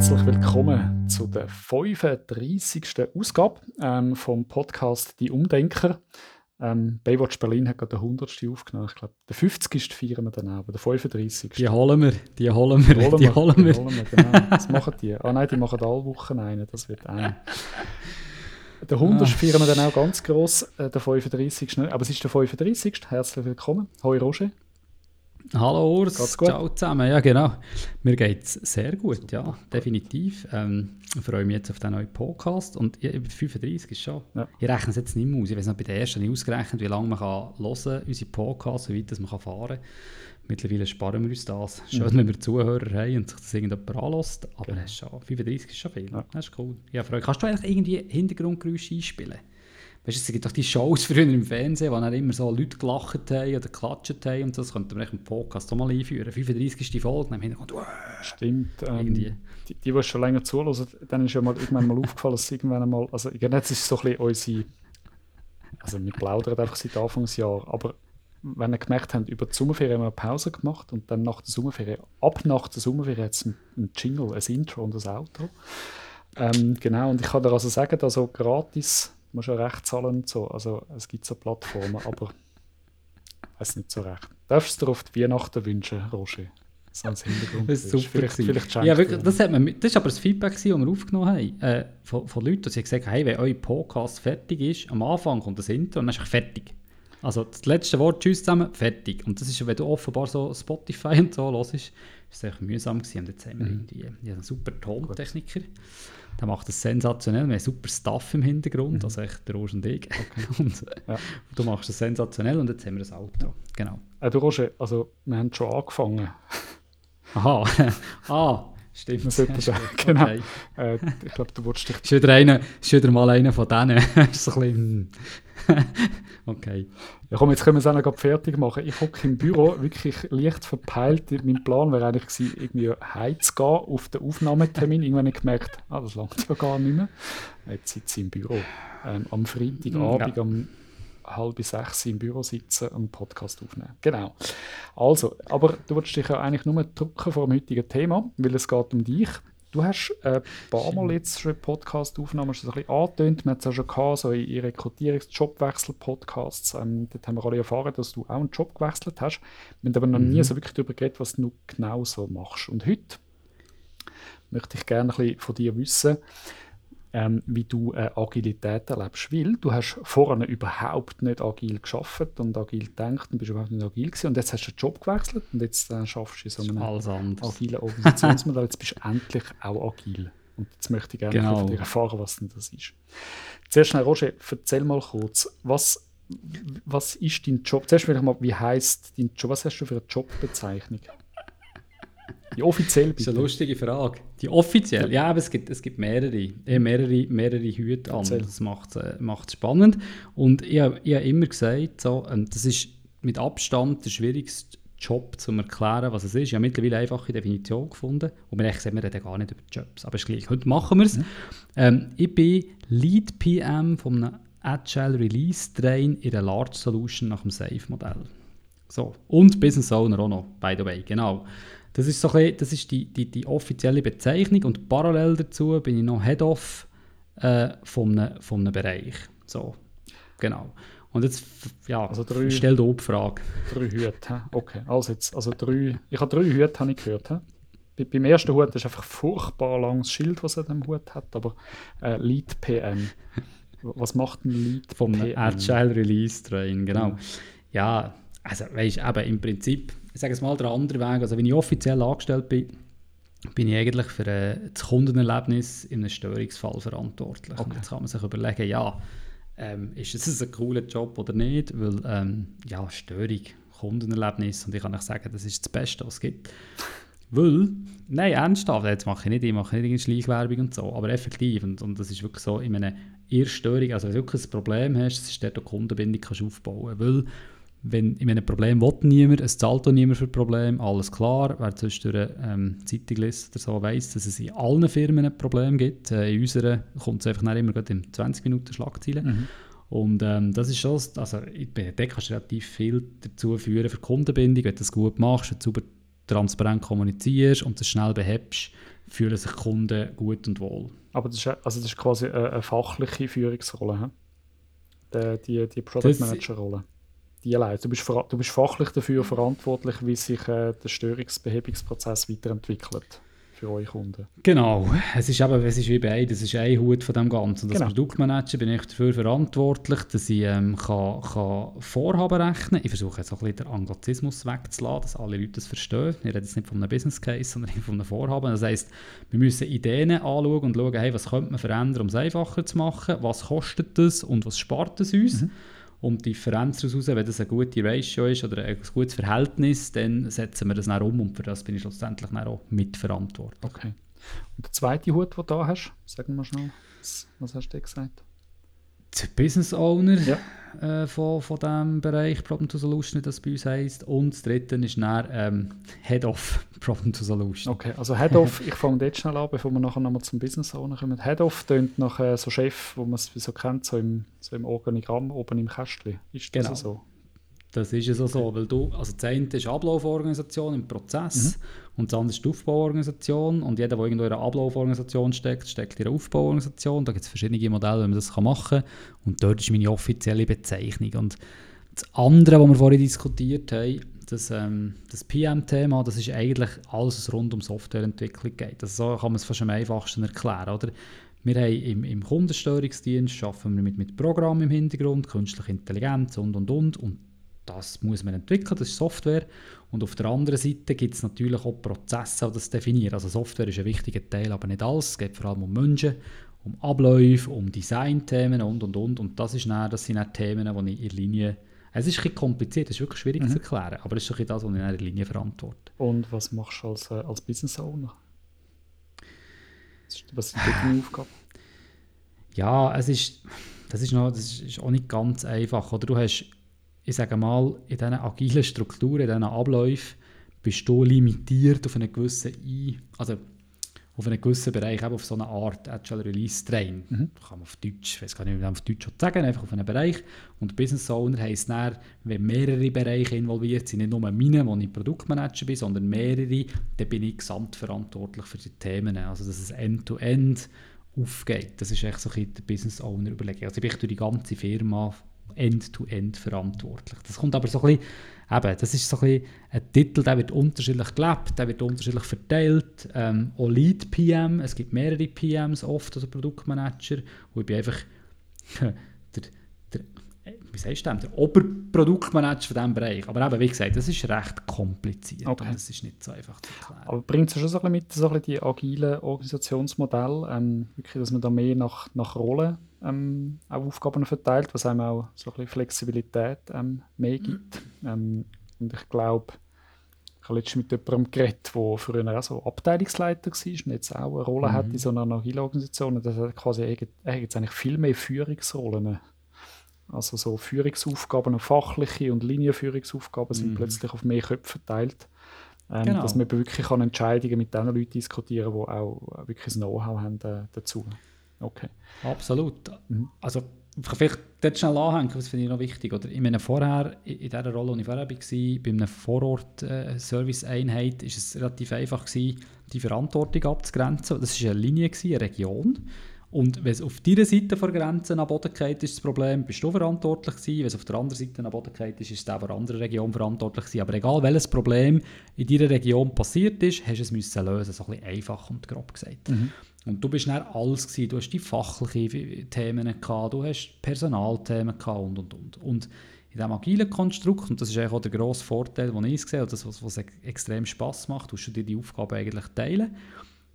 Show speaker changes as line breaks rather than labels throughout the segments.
herzlich willkommen zu der 35. Ausgabe ähm, vom Podcast Die Umdenker. Ähm, Baywatch Berlin hat gerade den 100. aufgenommen. Ich glaube, der 50. feiern wir dann auch, aber der 35.
Die holen wir, die holen wir, die holen wir. Die holen wir. Die holen wir
genau. Was machen die? Ah nein, die machen alle Wochen einen, das wird ein. Der 100. Ah. feiern wir dann auch ganz gross, äh, der 35. Aber es ist der 35. Herzlich willkommen. Hoi Roger.
Hallo Urs, ciao zusammen. Ja, genau. Mir geht es sehr gut, ja, definitiv. Ähm, ich freue mich jetzt auf den neuen Podcast. Und ja, 35 ist schon. Ja. Ich rechne es jetzt nicht mehr aus. Ich weiß noch, bei der ersten nicht ausgerechnet, wie lange man kann hören unsere Podcasts, wie weit das man kann fahren kann. Mittlerweile sparen wir uns das. Schön, mhm. wenn wir Zuhörer haben und sich das irgendjemand anlässt. Aber genau. schon, 35 ist schon viel. Ja. Das ist cool. Ja, freue. Kannst du eigentlich irgendwie Hintergrundgeräusche einspielen? Weißt du, es gibt doch die Shows früher im Fernsehen, wo dann immer so Leute gelacht haben oder geklatscht haben und so. Das könnte man im Podcast auch mal einführen. 35. Folge, dann im Hintergrund,
Stimmt. Ähm, die, die, die schon länger zuhören, dann ist ja mal irgendwann mal aufgefallen, dass irgendwann einmal, also jetzt ist so ein bisschen unsere, also wir plaudern einfach seit Anfangsjahr, aber wenn ihr gemerkt habt, über die Sommerferien haben wir eine Pause gemacht und dann nach der Sommerferien, ab nach der Sommerferien hat es ein, ein Jingle, ein Intro und ein Outro. Ähm, genau, und ich kann dir also sagen, dass so gratis muss ja recht zahlen und so. Also es gibt so Plattformen, aber weiß nicht so recht. Darfst du dir auf die Weihnachten wünschen, Roger?
So als Hintergrund. Das ist super. Vielleicht, vielleicht ja, wirklich, das, hat man, das ist aber das Feedback, das wir aufgenommen haben äh, von, von Leuten, die gesagt haben, hey, wenn euer Podcast fertig ist, am Anfang kommt das Intro und dann ist es fertig. Also das letzte Wort, tschüss zusammen, fertig. Und das ist, wenn du offenbar so Spotify und so hörst, ist es echt mühsam gewesen. Und jetzt haben wir mhm. irgendwie einen super Tontechniker. Gut der macht das sensationell. Wir haben super Stuff im Hintergrund, mhm. also echt der Roger und ich. Okay. und, ja. Du machst das sensationell und jetzt haben wir das Outro. Genau.
Äh, du Roger, also wir haben schon angefangen.
Aha, ah, stimmt.
Das sollte sagen, genau. Okay. Äh, ich glaube, du wolltest dich...
Ist wieder, einer, ist wieder mal einer von denen. so ein bisschen... okay.
Ja, komm, jetzt können wir es auch noch fertig machen. Ich hocke im Büro, wirklich leicht verpeilt. Mein Plan wäre eigentlich gewesen, irgendwie heimzugehen auf den Aufnahmetermin. Irgendwann habe ich gemerkt, ah, das langt ja gar nicht mehr. Jetzt sitze ich im Büro. Ähm, am Freitagabend ja. um halb sechs im Büro sitzen und einen Podcast aufnehmen. Genau. Also, aber du wolltest dich ja eigentlich nur drücken vor dem heutigen Thema, weil es geht um dich. Du hast ein paar Mal jetzt schon Podcast-Aufnahmen so ein bisschen angetönt. Wir haben es ja schon gehabt, so in Rekrutierungs-Jobwechsel-Podcasts. Ähm, dort haben wir alle erfahren, dass du auch einen Job gewechselt hast. Wir haben aber noch mhm. nie so wirklich darüber geredet, was du genau so machst. Und heute möchte ich gerne ein bisschen von dir wissen, ähm, wie du äh, Agilität erlebst. Weil du hast vorher überhaupt nicht agil geschafft und agil gedacht und bist überhaupt nicht agil gewesen. Und jetzt hast du den Job gewechselt und jetzt äh, schaffst du in so einem agilen Organisationsmodell. jetzt bist du endlich auch agil. Und jetzt möchte ich gerne genau. von dir erfahren, was denn das ist. Zuerst schnell, Roger, erzähl mal kurz, was, was ist dein Job? Zuerst mal, wie heißt dein Job? Was hast du für eine Jobbezeichnung?
Die offiziell bitte. Das ist eine lustige Frage. Die offiziell? Ja, aber es gibt, es gibt mehrere, mehrere, mehrere Hüte an. Das macht es äh, spannend. Und ich, ich habe immer gesagt, so, ähm, das ist mit Abstand der schwierigste Job zu erklären, was es ist. Ich habe mittlerweile eine einfache Definition gefunden. Und wir sehen, wir reden gar nicht über Jobs. Aber ist gleich. Heute machen wir es. Mhm. Ähm, ich bin Lead PM von einem Agile Release Train in einer Large Solution nach dem Safe-Modell. So. Und Business Owner auch noch, by the way. Genau. Das ist, so bisschen, das ist die, die, die offizielle Bezeichnung und parallel dazu bin ich noch Head-Off äh, von, einem, von einem Bereich. So, genau. Und jetzt, ja, also drei, stell die Frage.
Drei Hüte, okay. Also, jetzt, also drei, ich habe drei Hüte habe ich gehört. He? Beim ersten Hut ist einfach furchtbar langes Schild, was er dem Hut hat, aber äh, Lead PM. Was macht ein Lead
Vom PM? Agile Release Train, genau. Ja, ja also weißt du, im Prinzip ich sage es mal, der andere Weg, also wenn ich offiziell angestellt bin, bin ich eigentlich für äh, das Kundenerlebnis in einem Störungsfall verantwortlich. Okay. Und jetzt kann man sich überlegen, ja, ähm, ist es ein cooler Job oder nicht, weil ähm, ja, Störung, Kundenerlebnis und ich kann euch sagen, das ist das Beste, was es gibt. Weil, nein, ernsthaft, jetzt mache ich nicht, ich mache nicht Schleichwerbung und so, aber effektiv, und, und das ist wirklich so, in einer Erststörung, also wenn du wirklich ein Problem hast, das ist dort eine Kundenbindung kannst aufbauen, weil wenn, in einem Problem will niemand, es zahlt auch niemand für Problem, alles klar. Wer sonst durch eine ähm, Zeitung liest oder so, weiss, dass es in allen Firmen ein Problem gibt. Äh, in unserer kommt es einfach nicht immer in 20 Minuten Schlagzeilen. Mhm. Und ähm, das ist schon, also da kannst du relativ viel dazu führen für Kundenbindung, wenn du das gut machst, wenn du sauber transparent kommunizierst und das schnell behebst, fühlen sich Kunden gut und wohl.
Aber das ist, also das ist quasi eine, eine fachliche Führungsrolle, die, die, die Product Manager-Rolle. Die Du bist, du bist fachlich dafür verantwortlich, wie sich äh, der Störungsbehebungsprozess weiterentwickelt für eure Kunden.
Genau, es ist, eben, es ist wie bei das ist ein Hut von dem Ganzen. Als genau. Produktmanager bin ich dafür verantwortlich, dass ich ähm, kann, kann Vorhaben rechnen kann. Ich versuche jetzt auch ein bisschen den Anglizismus wegzulassen, dass alle Leute das verstehen. Ich rede jetzt nicht von einem Business Case, sondern von einem Vorhaben. Das heisst, wir müssen Ideen anschauen und schauen, hey, was könnte man verändern, um es einfacher zu machen, was kostet das und was spart es uns. Mhm. Und die Differenz daraus, wenn das eine gute Ratio ist oder ein gutes Verhältnis, dann setzen wir das dann um und für das bin ich schlussendlich auch mitverantwortlich.
Okay. Und der zweite Hut, den du da hast, sagen wir schnell, was, was hast du gesagt?
Der Business Owner ja. äh, von, von diesem Bereich Problem to Solution, wie das bei uns heisst. Und das dritte ist dann ähm, Head of Problem to Solution.
Okay, also Head of, ich fange dort schnell an, bevor wir nachher nochmal zum Business Owner kommen. Head of tönt nach äh, so Chef, wo man es so kennt, so im, so im Organigramm oben im Kästchen. Ist das genau. so?
Das ist es auch so, weil du, also das eine ist Ablauforganisation im Prozess mhm. und das andere ist die Aufbauorganisation und jeder, der irgendwo in einer Ablauforganisation steckt, steckt in einer Aufbauorganisation. Da gibt es verschiedene Modelle, wie man das machen kann und dort ist meine offizielle Bezeichnung. Und das andere, was wir vorhin diskutiert haben, das, ähm, das PM-Thema, das ist eigentlich alles, was rund um Softwareentwicklung geht. Also so kann man es fast am einfachsten erklären, oder? Wir haben im, im Kundensteuerungsdienst arbeiten wir mit, mit Programmen im Hintergrund, künstliche Intelligenz und und und und das muss man entwickeln, das ist Software. Und auf der anderen Seite gibt es natürlich auch Prozesse, die das definieren. Also Software ist ein wichtiger Teil, aber nicht alles. Es geht vor allem um Menschen, um Abläufe, um Designthemen und, und, und. Und das, ist dann, das sind dann Themen, die ich in Linie... Es ist ein bisschen kompliziert, es ist wirklich schwierig mhm. zu erklären, aber es ist ein das, was ich in einer Linie verantworte.
Und was machst du als, äh, als Business Owner? Was sind deine Aufgaben?
Ja, es ist, das ist, noch, das ist auch nicht ganz einfach. Oder du hast ich sage mal, in diesen agilen Strukturen, in diesen Abläufen, bist du limitiert auf einen gewissen Ein also auf einen gewissen Bereich, eben auf so eine Art Agile Release Train. Mhm. Kann man auf Deutsch, ich weiß gar nicht, wie man auf Deutsch sagen, einfach auf einen Bereich. Und Business Owner heisst dann, wenn mehrere Bereiche involviert sind, nicht nur meine, wo ich Produktmanager bin, sondern mehrere, dann bin ich gesamtverantwortlich für die Themen. Also dass es End-to-End -End aufgeht. Das ist echt so ein der Business Owner überlegen. Also ich bin durch die ganze Firma end-to-end -end verantwortlich. Das kommt aber so ein bisschen, eben, das ist so ein, bisschen ein Titel, der wird unterschiedlich gelebt, der wird unterschiedlich verteilt. Ähm, auch Lead PM, es gibt mehrere PMs oft, also Produktmanager, wo ich bin einfach der, der wie sagst du der Oberproduktmanager von diesem Bereich. Aber eben, wie gesagt, das ist recht kompliziert okay. und das ist nicht so einfach zu erklären.
Aber bringt es schon so ein bisschen mit, so ein bisschen die agilen Organisationsmodelle, ähm, wirklich, dass man da mehr nach, nach Rollen ähm, auch Aufgaben verteilt, was einem auch so ein bisschen Flexibilität ähm, mehr mhm. gibt. Mhm. und ich glaube, ich habe letztens mit jemandem geredet, der früher auch so Abteilungsleiter war und jetzt auch eine Rolle mhm. hat in so einer agilen Organisation. Und das hat quasi eigentlich viel mehr Führungsrollen also so Führungsaufgaben, fachliche und Linienführungsaufgaben sind mhm. plötzlich auf mehr Köpfe verteilt. Ähm, genau. Dass man wirklich kann Entscheidungen mit den Leuten diskutieren kann, die auch wirklich das Know-how haben äh, dazu.
Okay. Absolut. Also vielleicht dort schnell anhängen, das finde ich noch wichtig. Oder in meiner vorher, in dieser Rolle, die ich vorher war, bei einer Vorort-Service-Einheit, äh, ist es relativ einfach gewesen, die Verantwortung abzugrenzen. Das war eine Linie, eine Region. Und wenn es auf deiner Seite der Grenze am Boden geht, ist das Problem, bist du verantwortlich gewesen. Wenn es auf der anderen Seite am Boden geht, ist, ist der der anderen Region verantwortlich gewesen. Aber egal, welches Problem in deiner Region passiert ist, hast du es müssen lösen, so ein bisschen einfach und grob gesagt. Mhm. Und du bist dann alles gewesen. Du hast die fachlichen Themen gehabt, du hast Personalthemen gehabt und, und, und. Und in diesem agilen Konstrukt, und das ist eigentlich auch der grosse Vorteil, den ich sehe, und das, was, was extrem Spass macht, tust du dir die Aufgabe eigentlich teilen.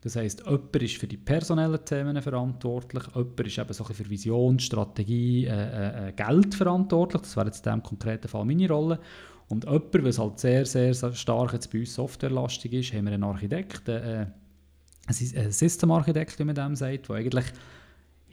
Das heisst, jemand ist für die personellen Themen verantwortlich, jemand ist eben so für Vision, Strategie, äh, äh, Geld verantwortlich. Das wäre jetzt in diesem konkreten Fall meine Rolle. Und jemand, was halt sehr, sehr stark jetzt bei uns softwarelastig ist, haben wir einen Architekt, äh, ein Systemarchitekt, wie man dem sagt, der eigentlich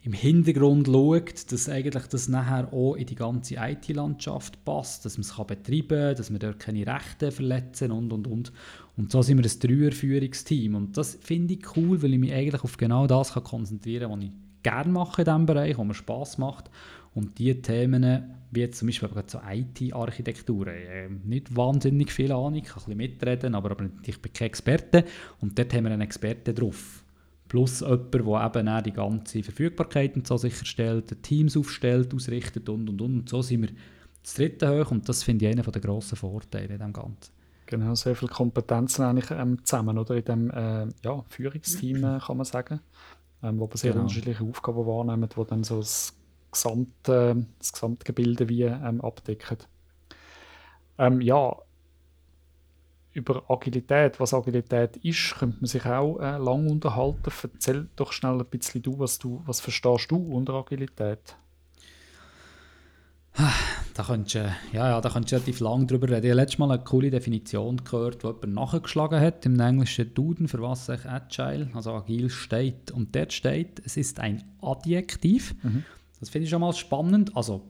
im Hintergrund schaut, dass eigentlich das nachher auch in die ganze IT-Landschaft passt, dass man es betreiben kann, dass wir dort keine Rechte verletzen und, und, und. Und so sind wir ein Dreierführungsteam. Und das finde ich cool, weil ich mich eigentlich auf genau das kann konzentrieren kann, was ich gerne mache in diesem Bereich, was mir Spass macht. Und diese Themen wie jetzt zum Beispiel so IT-Architektur. Äh, nicht wahnsinnig viel Ahnung, ich kann ein bisschen mitreden, aber, aber ich bin kein Experte. Und dort haben wir einen Experten drauf. Plus jemand, der eben auch die ganze Verfügbarkeit und so sicherstellt, Teams aufstellt, ausrichtet und und und. Und so sind wir das dritte hoch und das finde ich einer der grossen Vorteile in dem Ganzen.
Genau, sehr viele Kompetenzen eigentlich ähm, zusammen, oder? In dem äh, ja, Führungsteam, äh, kann man sagen. Ähm, wo man sehr genau. unterschiedliche Aufgaben wahrnehmen, die dann so das gesamte, das gesamte Gebilde wie ähm, abdecken. Ähm, ja, über Agilität, was Agilität ist, könnte man sich auch äh, lang unterhalten. Erzähl doch schnell ein bisschen du, was du, was verstehst du unter Agilität?
Da könntest du, ja, ja, da könntest du relativ lange drüber reden. Ich habe letztes Mal eine coole Definition gehört, die jemand nachgeschlagen hat im englischen Duden, für was sich Agile, also agil steht. Und dort steht, es ist ein Adjektiv. Mhm. Das finde ich schon mal spannend. Also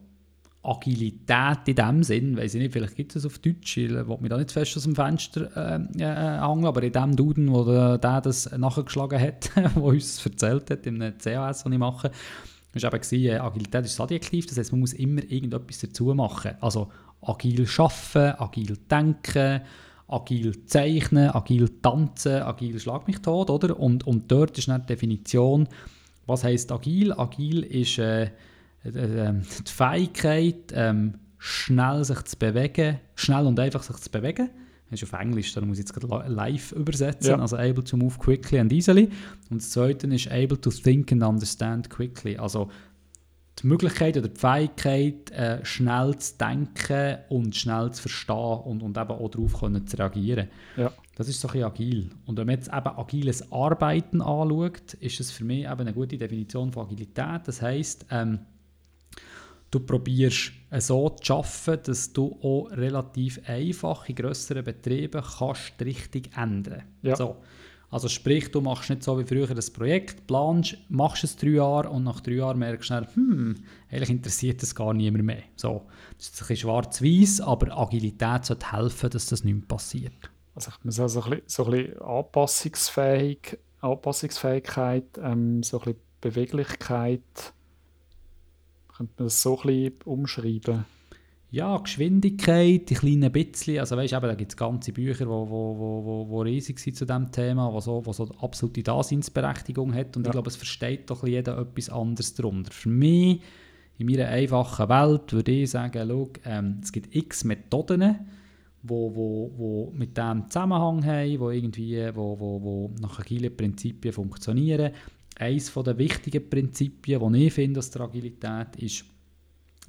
Agilität in dem Sinn, weiß ich nicht, vielleicht gibt es auf Deutsch, ich will mich da nicht fest aus dem Fenster äh, äh, hängen, aber in dem Duden, wo der, der das nachgeschlagen hat, wo uns das erzählt hat, im CAS, das ich mache, war eben, äh, Agilität ist das Adjektiv, das heißt, man muss immer irgendetwas dazu machen. Also agil arbeiten, agil denken, agil zeichnen, agil tanzen, agil schlag mich tot, oder? Und, und dort ist dann die Definition, was heißt agil? Agil ist äh, äh, äh, die Fähigkeit, äh, schnell sich zu bewegen, schnell und einfach sich zu bewegen das ist auf Englisch, da muss ich jetzt gerade live übersetzen, ja. also able to move quickly and easily. Und das Zweite ist able to think and understand quickly, also die Möglichkeit oder die Fähigkeit, äh, schnell zu denken und schnell zu verstehen und, und eben auch darauf können zu reagieren. Ja. Das ist so ein bisschen agil. Und wenn man jetzt eben agiles Arbeiten anschaut, ist es für mich eben eine gute Definition von Agilität. Das heisst, ähm, du probierst so zu arbeiten, dass du auch relativ einfach in grösseren Betrieben kannst die Richtung ändern ja. so. Also sprich, du machst nicht so wie früher das Projekt, planst, machst es drei Jahre und nach drei Jahren merkst du, hm, eigentlich interessiert das gar niemand mehr. So. Das ist ein bisschen schwarz-weiß, aber Agilität sollte helfen, dass das nicht mehr passiert.
Also ich muss also ein bisschen, so ein bisschen Anpassungsfähig, Anpassungsfähigkeit, ähm, so ein bisschen Beweglichkeit, könnte man das so ein bisschen umschreiben?
Ja, Geschwindigkeit, die kleinen bisschen. Also weißt, eben, da gibt es ganze Bücher, die wo, wo, wo, wo riesig sind zu diesem Thema, die so, wo so absolute Daseinsberechtigung hat. Und ja. ich glaube, es versteht doch jeder etwas anderes darunter. Für mich, in meiner einfachen Welt, würde ich sagen, schau, ähm, es gibt x Methoden, wo, wo, wo mit dem Zusammenhang haben, wo irgendwie, wo, wo, wo nach agilen Prinzipien funktionieren eines der wichtigen Prinzipien, die ich finde aus der Agilität, ist,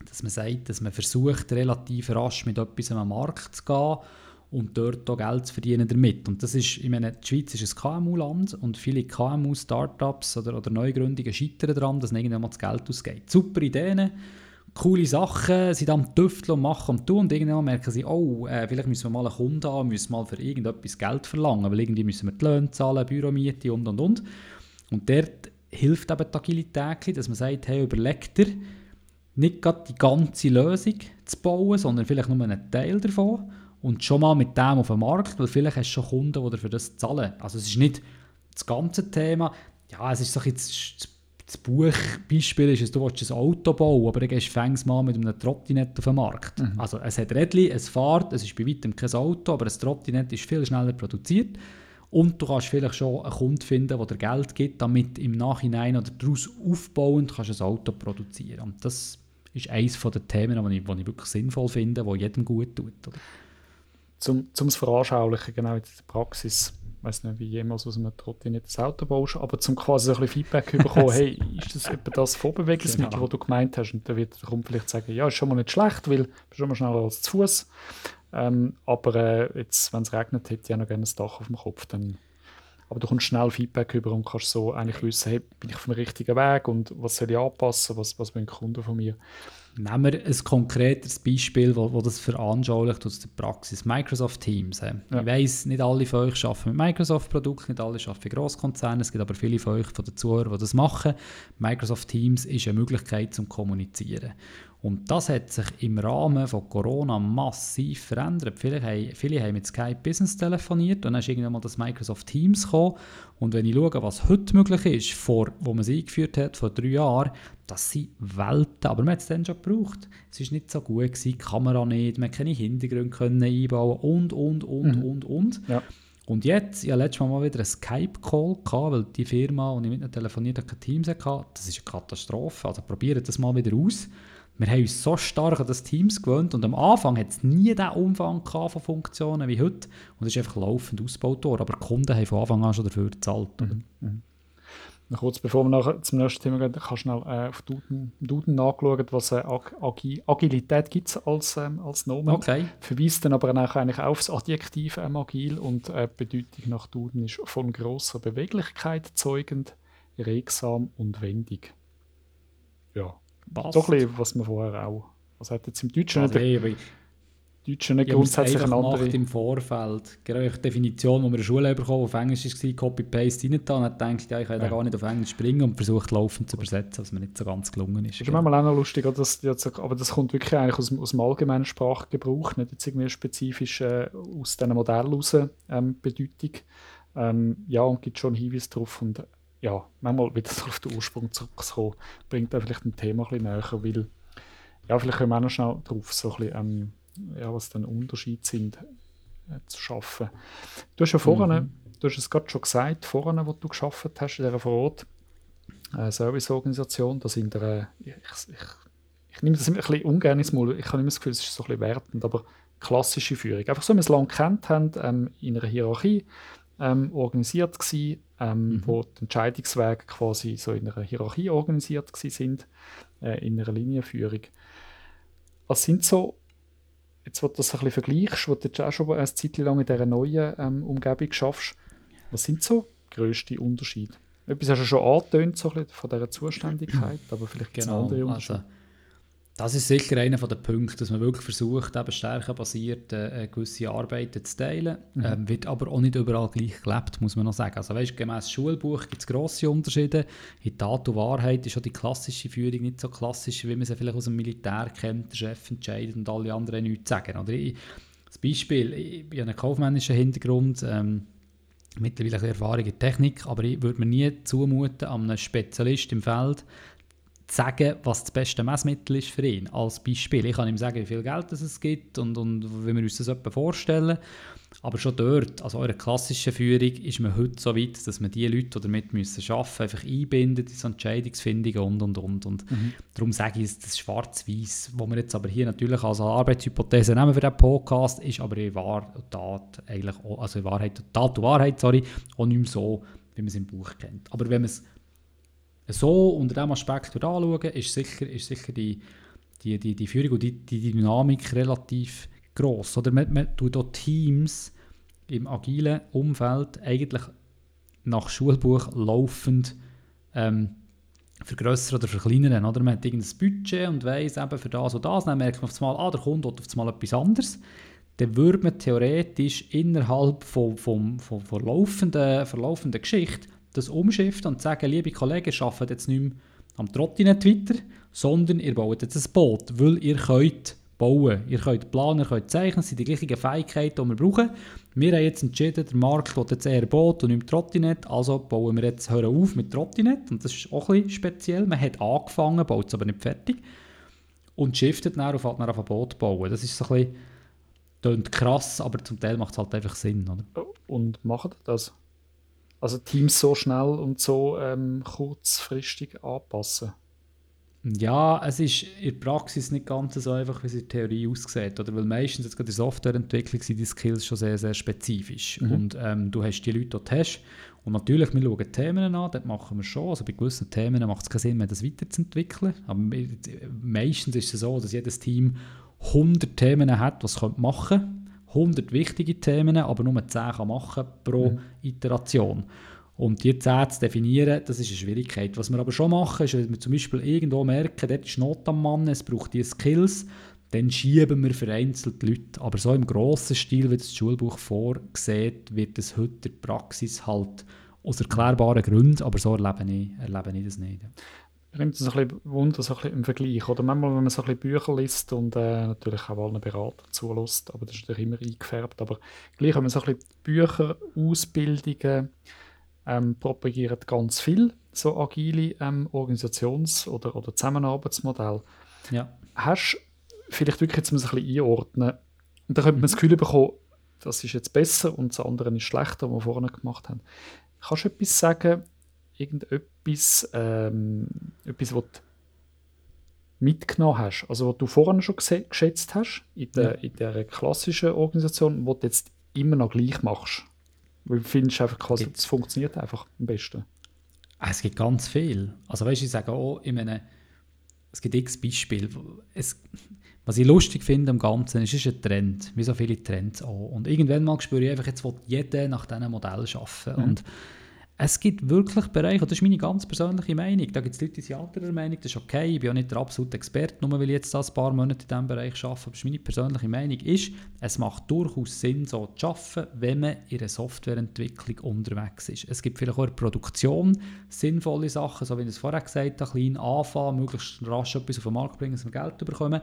dass man sagt, dass man versucht, relativ rasch mit etwas am Markt zu gehen und dort auch Geld zu verdienen damit. Und das ist, ich meine, die Schweiz ist ein KMU-Land und viele KMU-Startups oder, oder Neugründungen scheitern daran, dass irgendwann mal das Geld ausgeht. Super Ideen, coole Sachen, sind am Tüfteln und machen und tun und irgendwann merken sie, oh, äh, vielleicht müssen wir mal einen Kunden haben, müssen mal für irgendetwas Geld verlangen, weil irgendwie müssen wir die Löhne zahlen, Büromiete und und und. Und dort hilft eben die Agilität, dass man sagt, hey, überleg dir, nicht gerade die ganze Lösung zu bauen, sondern vielleicht nur einen Teil davon und schon mal mit dem auf den Markt, weil vielleicht hast du schon Kunden, die dafür das zahlen. Also es ist nicht das ganze Thema, ja, es ist so jetzt das Buchbeispiel ist, dass du willst ein Auto bauen aber dann gehst du mal mit einem Trottinett auf den Markt. Mhm. Also es hat Rädchen, es fährt, es ist bei weitem kein Auto, aber ein Trottinett ist viel schneller produziert und du kannst vielleicht schon einen Kunden finden, der dir Geld gibt, damit im Nachhinein oder daraus aufbauend kannst du ein Auto produzieren. Und das ist eines der Themen, die ich, ich wirklich sinnvoll finde, die jedem gut tut. Oder?
Zum, zum Veranschaulichen, genau in der Praxis, weiß nicht, wie jemals aus einem Trotti nicht das Auto baust, aber zum quasi ein bisschen Feedback bekommen, hey, ist das etwa das Vorbewegungsmittel, genau. das du gemeint hast? Und dann wird der Kunde vielleicht sagen, ja, ist schon mal nicht schlecht, weil du bist schon mal schneller als zu Fuß. Ähm, aber äh, jetzt, wenn es regnet, hätte ich ja noch gerne ein Dach auf dem Kopf. Dann, aber du kommst schnell Feedback über und kannst so eigentlich wissen, hey, bin ich auf dem richtigen Weg und was soll ich anpassen, was, was wollen Kunden von mir.
Nehmen wir ein konkretes Beispiel, wo, wo das veranschaulicht aus der Praxis. Microsoft Teams. Äh. Ja. Ich weiss, nicht alle von euch arbeiten mit Microsoft-Produkten, nicht alle arbeiten für Grosskonzerne. Es gibt aber viele von euch, von den Zuhörern, die das machen. Microsoft Teams ist eine Möglichkeit zum Kommunizieren. Und das hat sich im Rahmen von Corona massiv verändert. Viele haben, viele haben mit Skype Business telefoniert und dann ist irgendwann mal das Microsoft Teams gekommen. Und wenn ich schaue, was heute möglich ist, vor, wo man es eingeführt hat, vor drei Jahren, das sind Welten. Aber man hat es dann schon gebraucht. Es war nicht so gut, gewesen, die Kamera nicht, man konnte keine Hintergründe können einbauen und, und, und, mhm. und, und. Ja. Und jetzt, ich hatte letztes Mal wieder einen Skype-Call, weil die Firma, die ich mit ihnen telefoniert habe, kein Teams hatte. Das ist eine Katastrophe. Also probiert das mal wieder aus. Wir haben uns so stark an das Teams gewöhnt und am Anfang hat es nie den Umfang von Funktionen wie heute und es ist einfach laufend ausgebaut worden. Aber die Kunden haben von Anfang an schon dafür gezahlt. Mhm. Mhm.
Noch kurz bevor wir nachher zum nächsten Thema gehen, kannst du schnell äh, auf Duden, Duden nachschauen, was äh, Ag Agilität gibt als, ähm, als Nomen.
Okay.
Verweist dann aber auch eigentlich auf das Adjektiv ähm, agil und äh, Bedeutung nach Duden ist von großer Beweglichkeit zeugend, regsam und wendig. Ja, Passt. doch was man vorher auch. Was hat jetzt im Deutschen
also, nicht,
Deutschen nicht grundsätzlich
eine andere... im Vorfeld. Gerade die Definition, die wir in der Schule bekommen auf Englisch war, Copy-Paste rein und hat gedacht, ja, ich kann ja. gar nicht auf Englisch springen und versucht laufend zu übersetzen, was mir nicht so ganz gelungen ist.
Das ist manchmal auch noch lustig, dass, aber das kommt wirklich eigentlich aus, aus dem allgemeinen Sprachgebrauch, nicht jetzt irgendwie spezifisch äh, aus diesem Modell heraus ähm, Bedeutung. Ähm, ja, und gibt schon Hinweise darauf und ja, manchmal wieder auf den Ursprung zurückzukommen, bringt da vielleicht ein Thema ein bisschen näher, weil ja, vielleicht können wir auch noch schnell drauf so ein bisschen, ähm, ja, was dann Unterschiede sind, äh, zu schaffen. Du hast ja vorhin, mhm. du hast es gerade schon gesagt, vorhin, wo du geschafft hast in dieser Vorort äh, Serviceorganisation, da sind der, ich, ich, ich, nehme das ein bisschen ungern ins Maul, ich habe immer das Gefühl, es ist so ein bisschen wertend, aber klassische Führung. Einfach so, wie wir es lange kennt haben, ähm, in einer Hierarchie ähm, organisiert gewesen, ähm, mhm. wo die Entscheidungswege quasi so in einer Hierarchie organisiert sind, äh, in einer Linienführung. Was sind so jetzt, wo du das ein bisschen vergleichst, wo du jetzt auch schon eine Zeit lang in dieser neuen ähm, Umgebung schaffst, was sind so grösste Unterschiede? Etwas hast du schon angetönt, so von dieser Zuständigkeit, aber vielleicht es genau, andere Unterschiede. Also,
das ist sicher einer der Punkte, dass man wirklich versucht, eben stärkenbasiert äh, gewisse Arbeiten zu teilen. Mhm. Ähm, wird aber auch nicht überall gleich gelebt, muss man noch sagen. Also weißt, gemäß Schulbuch gibt es grosse Unterschiede. In Tat und Wahrheit ist auch die klassische Führung nicht so klassisch, wie man sie vielleicht aus dem Militär kennt. Der Chef entscheidet und alle anderen nichts sagen. Oder ich, das Beispiel, ich, ich habe einen kaufmännischen Hintergrund, ähm, mittlerweile eine Erfahrung in Technik, aber ich würde mir nie zumuten, an einem Spezialist im Feld sagen, was das beste Messmittel ist für ihn. Als Beispiel. Ich kann ihm sagen, wie viel Geld es gibt und, und wie wir uns das etwa vorstellen. Aber schon dort, also eurer klassischen Führung, ist man heute so weit, dass man die Leute, die damit müssen arbeiten müssen, einfach einbindet in so Entscheidungsfindungen und, und, und. und mhm. Darum sage ich, das Schwarz-Weiß, was wir jetzt aber hier natürlich als Arbeitshypothese nehmen für diesen Podcast, ist aber in Wahr und Tat eigentlich auch, also in Wahrheit, Tat und Wahrheit, sorry, auch nicht mehr so, wie man es im Buch kennt. Aber wenn man es so unter diesem Aspekt anschauen, ist sicher, ist sicher die, die, die, die Führung und die, die Dynamik relativ gross. Oder man, man tut auch Teams im agilen Umfeld eigentlich nach Schulbuch laufend ähm, vergrößern oder verkleinern. Oder? Man hat irgendein Budget und weiss eben für das und das, dann merkt man auf einmal, ah, der Kunde hat auf einmal etwas anderes. Dann würde man theoretisch innerhalb von, von, von, von, von laufenden Geschichte das umschiften und sagen, liebe Kollegen, ihr arbeitet jetzt nicht mehr am Trottinet weiter, sondern ihr baut jetzt ein Boot, weil ihr könnt bauen, ihr könnt planen, ihr könnt zeichnen, das sind die gleichen Fähigkeiten, die wir brauchen. Wir haben jetzt entschieden, der Markt will jetzt eher Boot und nicht Trottinet, also bauen wir jetzt, hören auf mit Trottinet und das ist auch ein bisschen speziell, man hat angefangen, baut es aber nicht fertig und shiftet dann auf, halt auf ein Boot bauen. Das ist so ein bisschen, klingt krass, aber zum Teil macht es halt einfach Sinn. Oder?
Und macht das? Also Teams so schnell und so ähm, kurzfristig anpassen?
Ja, es ist in der Praxis nicht ganz so einfach, wie es in der Theorie aussieht. Oder? Weil meistens, jetzt gerade in der Softwareentwicklung, sind die Skills schon sehr, sehr spezifisch. Mhm. Und ähm, du hast die Leute, die du hast. Und natürlich, wir schauen Themen an, das machen wir schon. Also bei gewissen Themen macht es keinen Sinn mehr, das weiterzuentwickeln. Aber meistens ist es so, dass jedes Team 100 Themen hat, was es machen könnte 100 wichtige Themen, aber nur 10 kann machen pro mhm. Iteration. Und die 10 zu definieren, das ist eine Schwierigkeit. Was wir aber schon machen, ist, wenn wir zum Beispiel irgendwo merken, dort ist Not am Mann, es braucht diese Skills, dann schieben wir vereinzelt Leute. Aber so im grossen Stil, wie das Schulbuch vorsieht, wird es heute in der Praxis halt aus erklärbaren Gründen, aber so erlebe ich, erlebe ich das nicht.
Bringt es ein bisschen Wunder so ein bisschen im Vergleich. Oder manchmal, wenn man so ein bisschen Bücher liest und äh, natürlich auch allen Berater zulässt, aber das ist natürlich immer eingefärbt. Aber gleich, wenn man so ein bisschen Bücher, Ausbildungen ähm, propagiert ganz viel, so agile ähm, Organisations- oder, oder Zusammenarbeitsmodelle.
Ja.
Hast du vielleicht wirklich jetzt ein bisschen einordnen und da könnte man das Gefühl bekommen, das ist jetzt besser und das andere ist schlechter, was wir vorne gemacht haben. Kannst du etwas sagen, irgendetwas, ähm, etwas, was du mitgenommen hast, also was du vorhin schon geschätzt hast, in der, ja. in der klassischen Organisation, was du jetzt immer noch gleich machst? Weil du findest einfach quasi, es funktioniert einfach am besten.
Ah, es gibt ganz viel. Also weißt du, ich sage auch, ich meine, es gibt x Beispiele. Es, was ich lustig finde am Ganzen, ist, ist ein Trend, wie so viele Trends auch. Und irgendwann mal spüre ich einfach, jetzt will jeder nach diesem Modell arbeiten. Mhm. Und es gibt wirklich Bereiche, und das ist meine ganz persönliche Meinung, da gibt es Leute, die sind anderer Meinung, das ist okay, ich bin auch nicht der absolute Experte, nur weil ich jetzt ein paar Monate in diesem Bereich arbeite, aber meine persönliche Meinung ist, es macht durchaus Sinn, so zu arbeiten, wenn man in einer Softwareentwicklung unterwegs ist. Es gibt vielleicht auch in der Produktion sinnvolle Sachen, so wie ich es vorher gesagt habe, klein anfangen, möglichst rasch etwas auf den Markt bringen, dass wir Geld bekommen.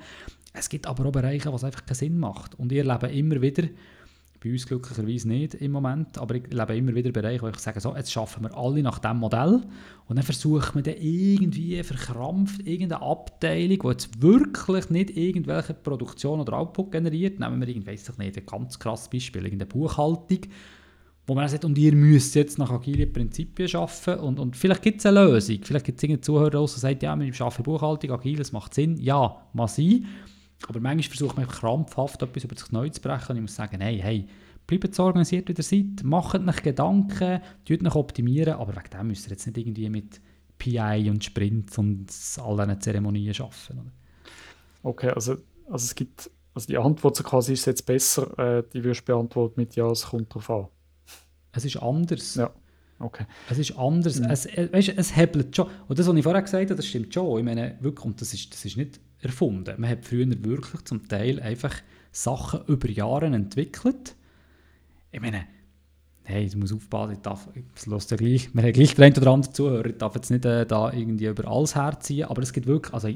Es gibt aber auch Bereiche, wo es einfach keinen Sinn macht. Und ich erlebe immer wieder, bei uns glücklicherweise nicht im Moment, aber ich lebe immer wieder Bereiche, wo ich sage, so, jetzt schaffen wir alle nach diesem Modell. Und dann versucht man dann irgendwie verkrampft irgendeine Abteilung, die jetzt wirklich nicht irgendwelche Produktion oder Output generiert, nehmen wir irgendwie, weiss ich nicht, ein ganz krasses Beispiel, irgendeine Buchhaltung, wo man sagt, und ihr müsst jetzt nach agilen Prinzipien arbeiten und, und vielleicht gibt es eine Lösung, vielleicht gibt es irgendeinen Zuhörer, der sagt, ja, wir arbeiten Buchhaltung, agil, das macht Sinn, ja, mag sein, aber manchmal versucht man krampfhaft etwas über sich neu zu brechen und ich muss sagen, hey, hey, bleibt so organisiert, wie ihr seid, macht euch Gedanken, tut euch optimieren, aber wegen dem müsst ihr jetzt nicht irgendwie mit PI und Sprints und all diesen Zeremonien arbeiten. Oder?
Okay, also, also es gibt, also die Antwort so quasi ist jetzt besser, äh, die wirst du beantworten mit Ja, es kommt drauf an.
Es ist anders.
Ja. Okay.
Es ist anders. Mhm. Es, äh, weißt, es hebelt schon. Und das, was ich vorher gesagt habe, das stimmt schon. Ich meine, wirklich, und das ist, das ist nicht erfunden. Man hat früher wirklich zum Teil einfach Sachen über Jahre entwickelt. Ich meine, hey, ich muss aufpassen, ich darf, es ja gleich, man hat gleich den oder anderen Zuhörer, ich darf jetzt nicht äh, da irgendwie über alles herziehen, aber es gibt wirklich, also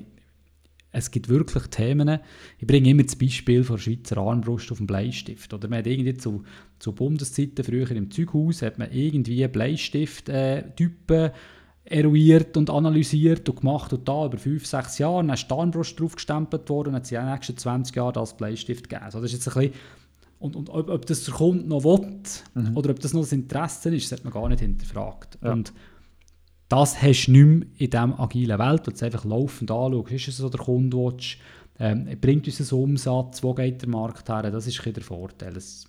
es gibt wirklich Themen, ich bringe immer das Beispiel von der Schweizer Armbrust auf dem Bleistift, oder man hat irgendwie zu, zu Bundeszeiten früher im Zeughaus, hat man irgendwie Bleistift-Typen äh, eruiert und analysiert und gemacht und da über fünf, sechs Jahre. Dann ist die Armbrust draufgestempelt worden und hat sie in den nächsten 20 Jahren als Bleistift gegeben. Also das ist jetzt ein bisschen, und, und ob, ob, das der Kunde noch will mhm. oder ob das noch das Interesse ist, das hat man gar nicht hinterfragt. Ja. Und das hast du nicht mehr in dieser agilen Welt, wo du einfach laufend anschaust. Ist es so, der Kunde willst, ähm, bringt uns einen Umsatz, wo geht der Markt her? Das ist ein der Vorteil. Das,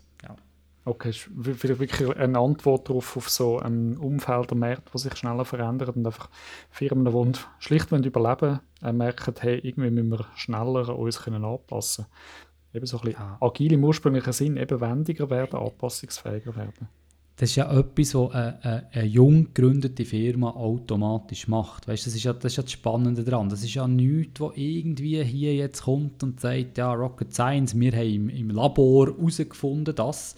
Okay, ist vielleicht wirklich eine Antwort darauf, auf so ein Umfeld der Markt, das sich schneller verändert und einfach Firmen, die schlicht überleben äh, merken, hey, irgendwie müssen wir schneller uns können anpassen Eben so ein bisschen ja. agil im ursprünglichen Sinn, eben wendiger werden, anpassungsfähiger werden.
Das ist ja etwas, was eine, eine, eine jung gegründete Firma automatisch macht. Weißt, das, ist ja, das ist ja das Spannende daran. Das ist ja nichts, was irgendwie hier jetzt kommt und sagt, ja, Rocket Science, wir haben im, im Labor herausgefunden, dass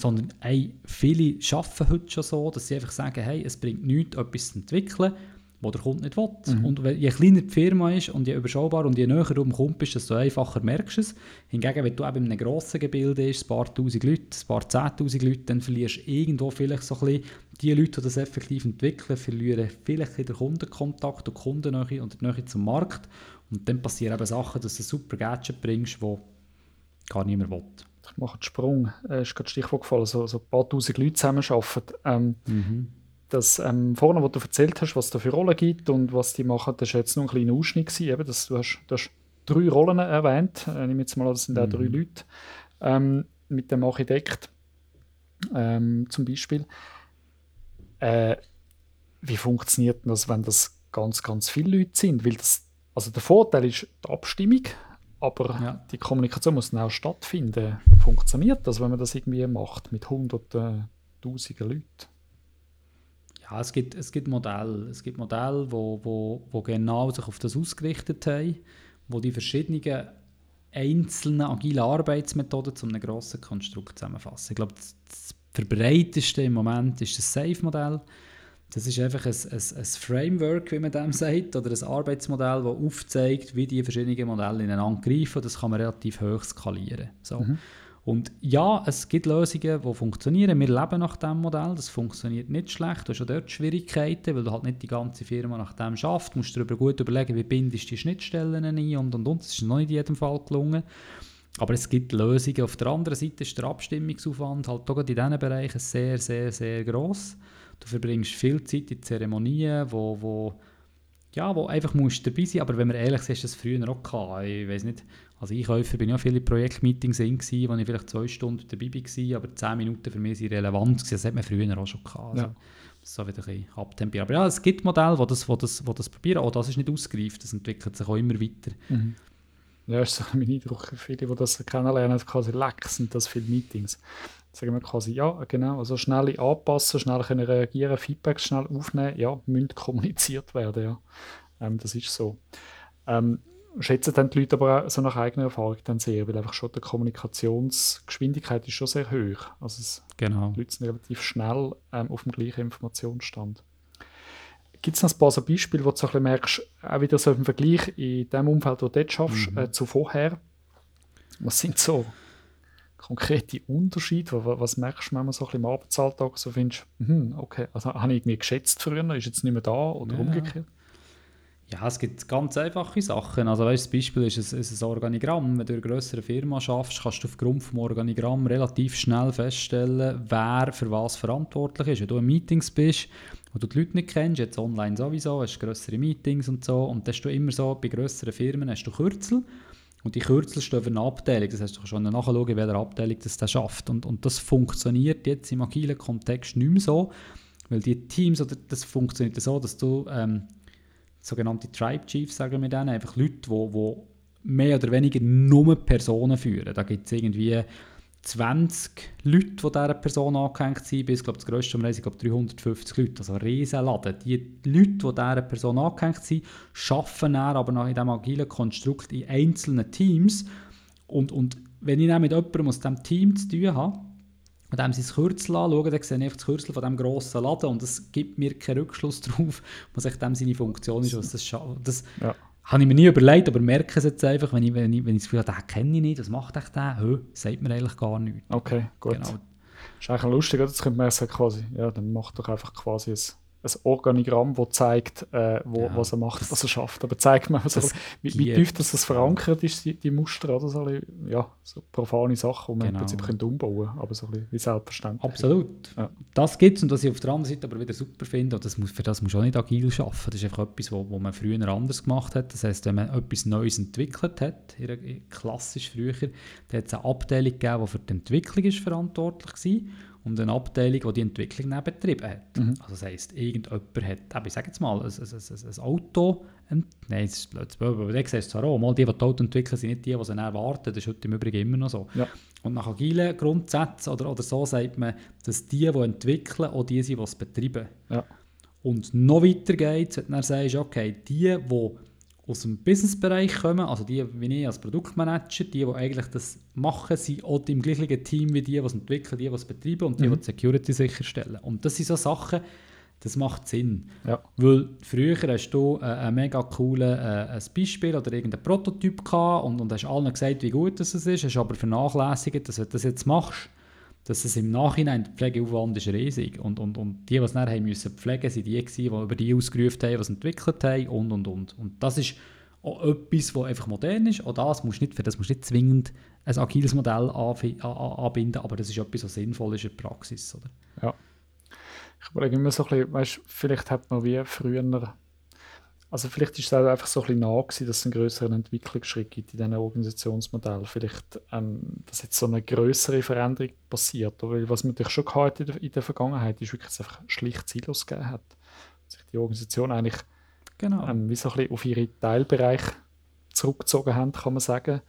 sondern ey, viele arbeiten heute schon so, dass sie einfach sagen, hey, es bringt nichts, etwas zu entwickeln, was der Kunde nicht will. Mhm. Und je kleiner die Firma ist und je überschaubar und je näher du am Kunden bist, desto einfacher merkst du es. Hingegen, wenn du eben in einem grossen Gebilde bist, ein paar tausend Leute, ein paar zehntausend Leute, dann verlierst du irgendwo vielleicht so ein bisschen die Leute, die das effektiv entwickeln, verlieren vielleicht den Kundenkontakt und Kundennähe und die Nähe zum Markt. Und dann passieren eben Sachen, dass du ein super Gadget bringst, das gar niemand will
ich mache einen Sprung, äh, ist gerade Stichwort gefallen, so, so ein paar tausend Leute zusammenarbeiten. Ähm, mhm. Das ähm, vorne, was du erzählt hast, was es da für Rollen gibt und was die machen, das war jetzt nur ein kleiner Ausschnitt. Gewesen, eben, dass du, hast, du hast drei Rollen erwähnt. Äh, nehme jetzt mal an, das sind mhm. auch drei mhm. Leute. Ähm, mit dem Architekt ähm, zum Beispiel. Äh, wie funktioniert das, wenn das ganz, ganz viele Leute sind? Weil das, also der Vorteil ist die Abstimmung. Aber ja. die Kommunikation muss dann auch stattfinden. Funktioniert das, wenn man das irgendwie macht mit hunderten, tausenden Leuten?
Ja, es gibt, es gibt Modelle. Es gibt Modelle, wo, wo, wo genau sich auf das ausgerichtet haben, wo die verschiedenen einzelnen agilen Arbeitsmethoden zu einem grossen Konstrukt zusammenfassen. Ich glaube, das, das verbreiteste im Moment ist das Safe-Modell. Das ist einfach ein, ein, ein Framework, wie man dem sagt, oder ein Arbeitsmodell, das aufzeigt, wie die verschiedenen Modelle ineinander greifen. Das kann man relativ hoch skalieren. So. Mhm. Und ja, es gibt Lösungen, die funktionieren. Wir leben nach diesem Modell. Das funktioniert nicht schlecht. Du hast auch dort Schwierigkeiten, weil du halt nicht die ganze Firma nach dem schaffst. Du musst darüber gut überlegen, wie bindest du die Schnittstellen ein und und und. Das ist noch nicht in jedem Fall gelungen. Aber es gibt Lösungen. Auf der anderen Seite ist der Abstimmungsaufwand halt auch in diesen Bereichen sehr, sehr, sehr gross. Du verbringst viel Zeit in Zeremonien, wo, wo, ja, wo einfach musst dabei sein Aber wenn wir ehrlich sind, ist das früher auch gehabt. Ich weiß nicht, als Einkäufer bin ich auch viele Projektmeetings in, wo ich vielleicht zwei Stunden dabei war, aber zehn Minuten für mich sind relevant. Das hat man früher auch schon gehabt. Also, ja. So wieder ein bisschen abtempieren. Aber ja, es gibt Modelle, die das, wo das, wo das probieren. Auch das ist nicht ausgereift, das entwickelt sich auch immer weiter.
Mhm. Ja, ist so mein Eindruck. Viele, die das kennenlernen, quasi leck sind das viele Meetings. Sagen wir quasi, ja, genau, also schnell anpassen, schnell können reagieren, Feedbacks schnell aufnehmen, ja, müssen kommuniziert werden, ja. Ähm, das ist so. Ähm, schätzen dann die Leute aber auch so nach eigener Erfahrung dann sehr, weil einfach schon die Kommunikationsgeschwindigkeit ist schon sehr hoch. Also es,
genau.
die Leute sind relativ schnell ähm, auf dem gleichen Informationsstand. Gibt es noch ein paar so Beispiele, wo du so ein bisschen merkst, auch wieder so im Vergleich in dem Umfeld, wo du dort schaffst, mhm. äh, zu vorher? Was sind so konkrete Unterschiede? Was, merkst du manchmal so ein bisschen im Arbeitsalltag, so findest, hm, okay, also habe ich irgendwie geschätzt früher, ist jetzt nicht mehr da oder ja. umgekehrt?
Ja, es gibt ganz einfache Sachen. Also weißt, das Beispiel ist ein, ist ein Organigramm. Wenn du in einer grösseren Firma schaffst, kannst du aufgrund des Organigramm relativ schnell feststellen, wer für was verantwortlich ist. Wenn du in Meetings bist, wo du die Leute nicht kennst, jetzt online sowieso, hast du grössere Meetings und so, und dann hast du immer so, bei grösseren Firmen hast du Kürzel, und die Kürzel stehen für eine Abteilung. Das heißt, du kannst schon nachschauen, welche Abteilung das, das schafft. Und, und das funktioniert jetzt im agilen Kontext nicht mehr so, weil die Teams, oder das funktioniert so, dass du ähm, sogenannte Tribe Chiefs, sagen wir dann, einfach Leute, die, die mehr oder weniger nur Personen führen. Da gibt es irgendwie 20 Leute, die dieser Person angehängt sind, bis glaube, das grösste Umreise, ich glaube 350 Leute, also ein Riesenladen. Die Leute, die dieser Person angehängt sind, arbeiten dann aber nach in diesem agilen Konstrukt in einzelnen Teams. Und, und wenn ich dann mit jemandem aus diesem Team zu tun habe, und dem sein Kürzel anschauen, dann sehe ich das Kürzel von diesem grossen Laden und es gibt mir keinen Rückschluss darauf, was echt dem seine Funktion ist. Was das das ja. Habe ich mir nie überlegt, aber merke es jetzt einfach, wenn ich, wenn ich, wenn ich das Gefühl habe, den kenne ich nicht, was macht echt der? Hö, sagt mir eigentlich gar nichts.
Okay, gut. Genau. Das ist eigentlich lustig, jetzt könnte man sagen, quasi, ja, dann macht doch einfach quasi ein ein Organigramm, das zeigt, äh, wo, ja, was er macht, was er schafft. Aber zeigt mir, so, wie, wie tief das, das verankert ist, die, die Muster, oder so, ja, so profane Sachen, die man genau. im Prinzip könnte umbauen könnte, aber so ein bisschen wie selbstverständlich.
Absolut. Ja. Das gibt es und was ich auf der anderen Seite aber wieder super finde, und das muss, für das muss man auch nicht agil arbeiten, das ist einfach etwas, wo, wo man früher anders gemacht hat. Das heisst, wenn man etwas Neues entwickelt hat, klassisch früher, dann hat es eine Abteilung gegeben, die für die Entwicklung ist verantwortlich war und eine Abteilung, die die Entwicklung dann betrieben hat. Mhm. Also das heisst, irgendjemand hat, ich sage jetzt mal, ein, ein, ein, ein Auto, ein, nein, das ist blöd, aber da siehst du zwar auch, mal die, die das Auto entwickeln, sind nicht die, die sie dann warten, das ist heute im Übrigen immer noch so. Ja. Und nach agilen Grundsätzen oder, oder so sagt man, dass die, die entwickeln, auch die sind, die es betreiben.
Ja.
Und noch weiter geht es, wenn du dann sagst, okay, die, die aus dem Businessbereich kommen, also die wie ich als Produktmanager, die, die eigentlich das machen, sind auch im gleichen Team wie die, die es entwickeln, die, die es betreiben und die, mhm. die die Security sicherstellen. Und das sind so Sachen, das macht Sinn.
Ja.
Weil früher hast du äh, ein mega cooles äh, Beispiel oder irgendein Prototyp gehabt und, und hast allen gesagt, wie gut das ist, hast aber vernachlässigt, dass du das jetzt machst, dass es im Nachhinein, der Pflegeaufwand ist riesig und, und, und die, die es nachher müssen pflegen, sind die gewesen, die über die ausgerufen haben, was entwickelt haben und, und, und. Und das ist auch etwas, was einfach modern ist. Auch das musst nicht, für das musst nicht zwingend ein agiles Modell anbinden, aber das ist etwas, was sinnvoll ist in der Praxis. Oder?
Ja. Ich überlege immer so ein bisschen, weißt, vielleicht hat man wie früher also vielleicht ist es auch einfach so ein bisschen nah gewesen, dass es einen größeren Entwicklungsschritt gibt in diesem Organisationsmodell. Vielleicht, ähm, dass jetzt so eine größere Veränderung passiert. Weil was man natürlich schon gehabt in der, in der Vergangenheit, ist wirklich, dass es einfach schlicht Silos gegeben hat. Dass sich die Organisation eigentlich
genau.
ähm, wie so ein bisschen auf ihre Teilbereiche zurückgezogen haben, kann man sagen.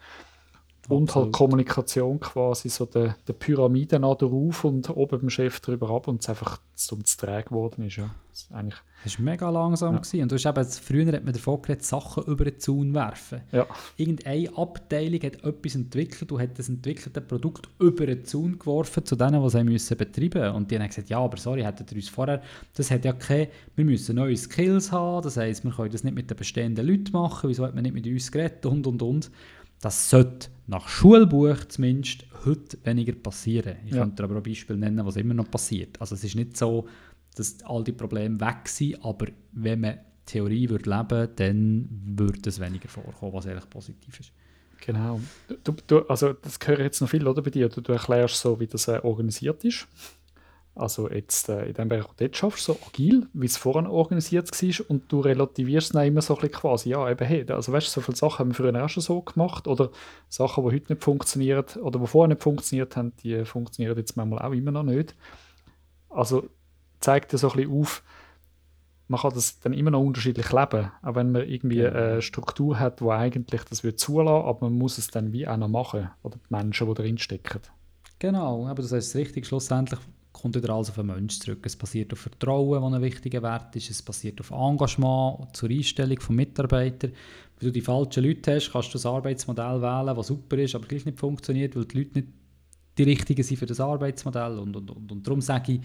Und halt Kommunikation quasi, so der, der Pyramide drauf und oben beim Chef drüber ab und es einfach zum zu träge geworden ist. Ja. Das ist eigentlich
das war mega langsam. Ja. Und du hast eben, früher hat man davon geredet, Sachen über den Zaun werfen.
Ja.
Irgendeine Abteilung hat etwas entwickelt und hat das entwickelte Produkt über den Zaun geworfen zu denen, die sie müssen betreiben mussten. Und die haben gesagt, ja, aber sorry, hättet ihr uns vorher, das hat ja keine, wir müssen neue Skills haben, das heisst, wir können das nicht mit den bestehenden Leuten machen, wieso hat man nicht mit uns geredet und, und, und. Das sollte nach Schulbuch zumindest heute weniger passieren. Ich ja. könnte aber auch Beispiele nennen, was immer noch passiert. Also es ist nicht so, dass all die Probleme weg sind, aber wenn man Theorie würde leben dann würde es weniger vorkommen, was eigentlich positiv ist.
Genau. Du, du, also das ich jetzt noch viel oder, bei dir. Du, du erklärst so, wie das äh, organisiert ist. Also jetzt äh, in dem Bereich, wo du jetzt schaffst, so agil, wie es vorhin organisiert war und du relativierst es dann immer so ein bisschen quasi, ja eben, hey, also weißt du, so viele Sachen haben wir früher auch schon so gemacht oder Sachen, die heute nicht funktionieren oder die vorher nicht funktioniert haben, die funktionieren jetzt manchmal auch immer noch nicht. Also zeigt ja so ein bisschen auf, man kann das dann immer noch unterschiedlich leben, auch wenn man irgendwie genau. eine Struktur hat, die eigentlich das würde zulassen, aber man muss es dann wie auch noch machen, oder die Menschen, die drin stecken.
Genau, aber das heißt richtig, schlussendlich kommt wieder alles auf den Menschen zurück. Es basiert auf Vertrauen, was ein wichtiger Wert ist, es basiert auf Engagement zur Einstellung von Mitarbeitern. Wenn du die falschen Leute hast, kannst du das Arbeitsmodell wählen, das super ist, aber gleich nicht funktioniert, weil die Leute nicht die richtigen sind für das Arbeitsmodell und, und, und, und darum sage ich,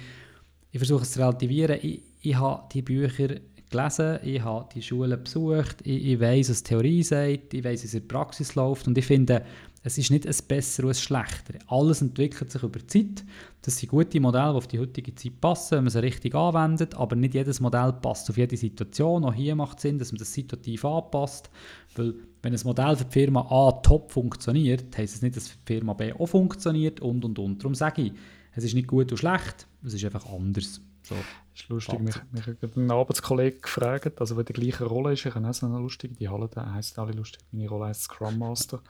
ich versuche es zu relativieren. Ich, ich habe die Bücher gelesen, ich habe die Schulen besucht, ich, ich weiß, was Theorie sagt, ich weiß, wie es in der Praxis läuft und ich finde, es ist nicht ein besser oder ein schlechter. Alles entwickelt sich über die Zeit. Das sind gute Modelle, die auf die heutige Zeit passen, wenn man sie richtig anwendet, aber nicht jedes Modell passt auf jede Situation. Auch hier macht es Sinn, dass man das situativ anpasst, weil wenn ein Modell für die Firma A top funktioniert, heisst es nicht, dass für die Firma B auch funktioniert und und und. Darum sage ich, es ist nicht gut und schlecht, es ist einfach anders. So.
Das ist lustig, mich, mich hat ein Arbeitskollege gefragt, also wenn die gleiche Rolle ist, ich habe auch so eine lustige, die Halle da heisst alle lustig, meine Rolle heißt Scrum Master.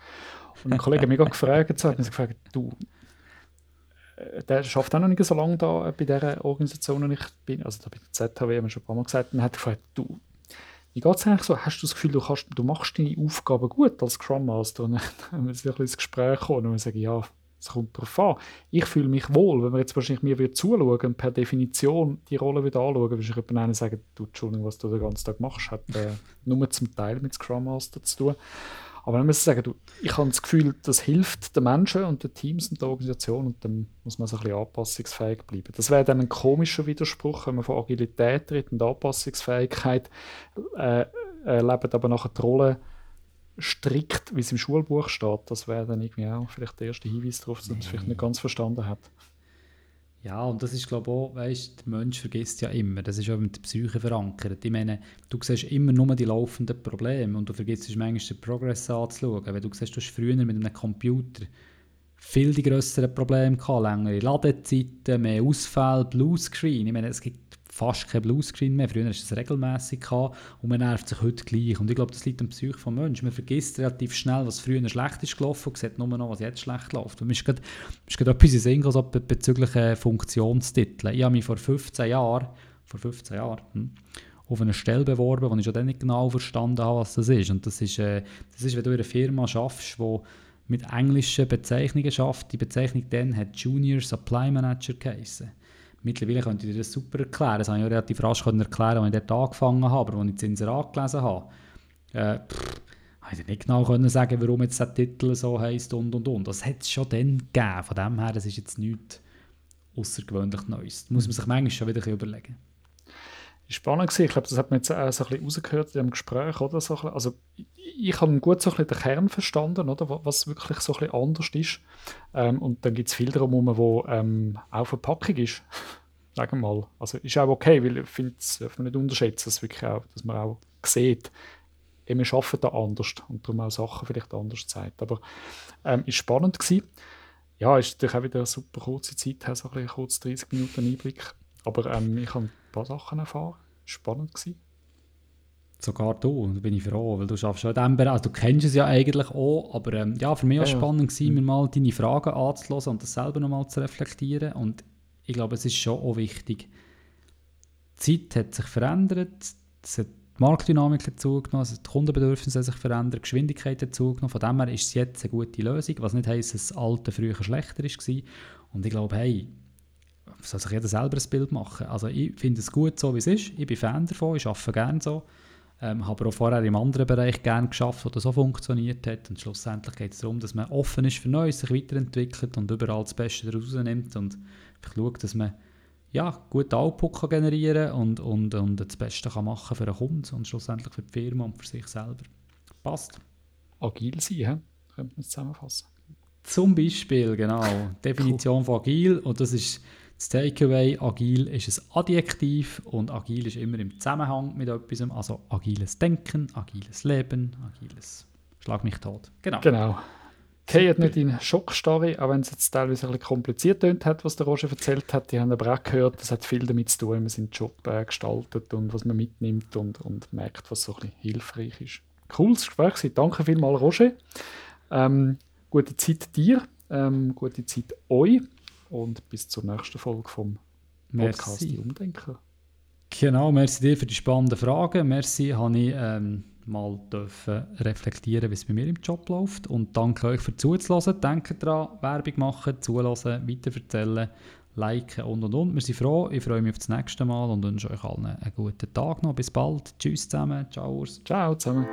Und ein Kollege hat mich gefragt, so, hat mich gefragt, du, äh, der schafft auch noch nicht so lange da bei dieser Organisation, wo ich bin, also da bei der ZHW, haben wir schon ein paar Mal gesagt, und hat gefragt, du, wie geht es eigentlich so? Hast du das Gefühl, du, kannst, du machst deine Aufgaben gut als Scrum Master? Und dann haben wir ein bisschen ins Gespräch gekommen und wir sagen, ja, es kommt darauf an. Ich fühle mich wohl, wenn man jetzt wahrscheinlich mir wieder zuschauen und per Definition die Rolle wieder anschauen, würde ich jemand sagen, du, Entschuldigung, was du den ganzen Tag machst, hat äh, nur zum Teil mit Scrum Master zu tun. Aber dann muss sagen, du, ich habe das Gefühl, das hilft den Menschen und den Teams und der Organisation und dann muss man so ein bisschen anpassungsfähig bleiben. Das wäre dann ein komischer Widerspruch, wenn man von Agilität redet und Anpassungsfähigkeit äh, äh, leben aber nachher die Rolle strikt, wie es im Schulbuch steht. Das wäre dann irgendwie auch vielleicht der erste Hinweis darauf, dass man es vielleicht nicht ganz verstanden hat.
Ja, und das ist, glaube ich, auch, weißt, der Mensch vergisst ja immer. Das ist auch mit der Psyche verankert. Ich meine, du siehst immer nur die laufenden Probleme und du vergisst manchmal den Progress anzuschauen. Wenn du siehst, du hast früher mit einem Computer viel die grösseren Probleme gehabt, längere Ladezeiten, mehr Ausfälle, Bluescreen. Ich meine, es gibt fast kein Bluescreen mehr. Früher du es regelmäßig und man nervt sich heute gleich. Und ich glaube, das liegt am Psyche des Menschen. Man vergisst relativ schnell, was früher schlecht ist gelaufen und sieht nur noch, was jetzt schlecht läuft. Und mir ist gerade, etwas in Sinn also bezüglich äh, Funktionstiteln. Ich habe mich vor 15 Jahren, vor 15 Jahren, hm, auf eine Stelle beworben, wo ich schon dann nicht genau verstanden habe, was das ist. Und das ist, äh, das ist wenn du in einer Firma schaffst, die mit englischen Bezeichnungen schafft. Die Bezeichnung dann hat Junior Supply Manager geheißen. Mittlerweile könnte ich dir das super erklären. Das habe ich auch relativ rasch erklären, als ich dort angefangen habe. Aber als ich das Inserat gelesen habe, äh, pff, ich nicht genau können sagen, warum jetzt der Titel so heisst und und und. Das hat es schon dann gegeben. Von dem her, das ist jetzt nichts außergewöhnlich Neues. Das muss man sich manchmal schon wieder überlegen.
Spannend gewesen. Ich glaube, das hat man jetzt auch so ein bisschen rausgehört in dem Gespräch. Oder? So also, ich, habe gut so ein bisschen den Kern verstanden, oder? was wirklich so ein bisschen anders ist. Ähm, und dann gibt es viel darum, wo ähm, auch Verpackung ist. Sagen wir mal. Also ist auch okay, weil ich finde, das darf man nicht unterschätzen, dass, wirklich auch, dass man auch sieht, wir arbeiten da anders und darum auch Sachen vielleicht anders zeigt. Aber ähm, ist spannend gewesen. Ja, ist natürlich auch wieder eine super kurze Zeit, so ein bisschen kurz 30 Minuten Einblick. Aber ähm, ich habe ein paar Sachen erfahren. Spannend gewesen.
Sogar du, da bin ich froh, weil du schaffst schon in diesem Bereich, also du kennst es ja eigentlich auch, aber ähm, ja, für mich war es ja, spannend, gewesen, mir mal deine Fragen anzuhören und das selber nochmal zu reflektieren und ich glaube, es ist schon auch wichtig. Die Zeit hat sich verändert, es hat die Marktdynamik hat zugenommen, also die Kundenbedürfnisse haben sich verändert, die Geschwindigkeit hat zugenommen. Von dem her ist es jetzt eine gute Lösung, was nicht heisst, dass das alte früher schlechter war. Und ich glaube, hey, soll sich jeder selber ein Bild machen. Also ich finde es gut so, wie es ist. Ich bin Fan davon, ich arbeite gerne so. Ähm, habe auch vorher im anderen Bereich gerne geschafft, wo das so funktioniert hat. Und schlussendlich geht es darum, dass man offen ist für Neues, sich weiterentwickelt und überall das Beste daraus nimmt und schaut, dass man ja, guten Output kann generieren und, und, und das Beste kann machen für den Kunden und schlussendlich für die Firma und für sich selber. Passt.
Agil sein, he? könnte man es zusammenfassen.
Zum Beispiel, genau. Definition cool. von agil und das ist das Takeaway. Agil ist ein Adjektiv und agil ist immer im Zusammenhang mit etwas. Also agiles Denken, agiles Leben, agiles Schlag mich tot.
Genau. Genau. Geht nicht in Schockstarre, auch wenn es jetzt teilweise ein bisschen kompliziert tönt hat, was der Roger erzählt hat. Die haben aber auch gehört, das hat viel damit zu tun, wie man seinen Job äh, gestaltet und was man mitnimmt und, und merkt, was so ein bisschen hilfreich ist. Cooles Gespräch. Danke vielmals, Roger. Ähm, gute Zeit dir, ähm, gute Zeit euch und bis zur nächsten Folge vom Podcast
merci. Umdenken. Genau, merci dir für die spannenden Fragen. Merci, habe ich ähm, mal dürfen reflektieren, wie es bei mir im Job läuft. Und danke euch für zuzuhören. Denkt daran, Werbung machen, zuhören, weiterverzählen, liken und und und. Wir sind froh. Ich freue mich auf das nächste Mal und wünsche euch allen einen guten Tag noch. Bis bald. Tschüss zusammen. Ciao.
Ciao zusammen.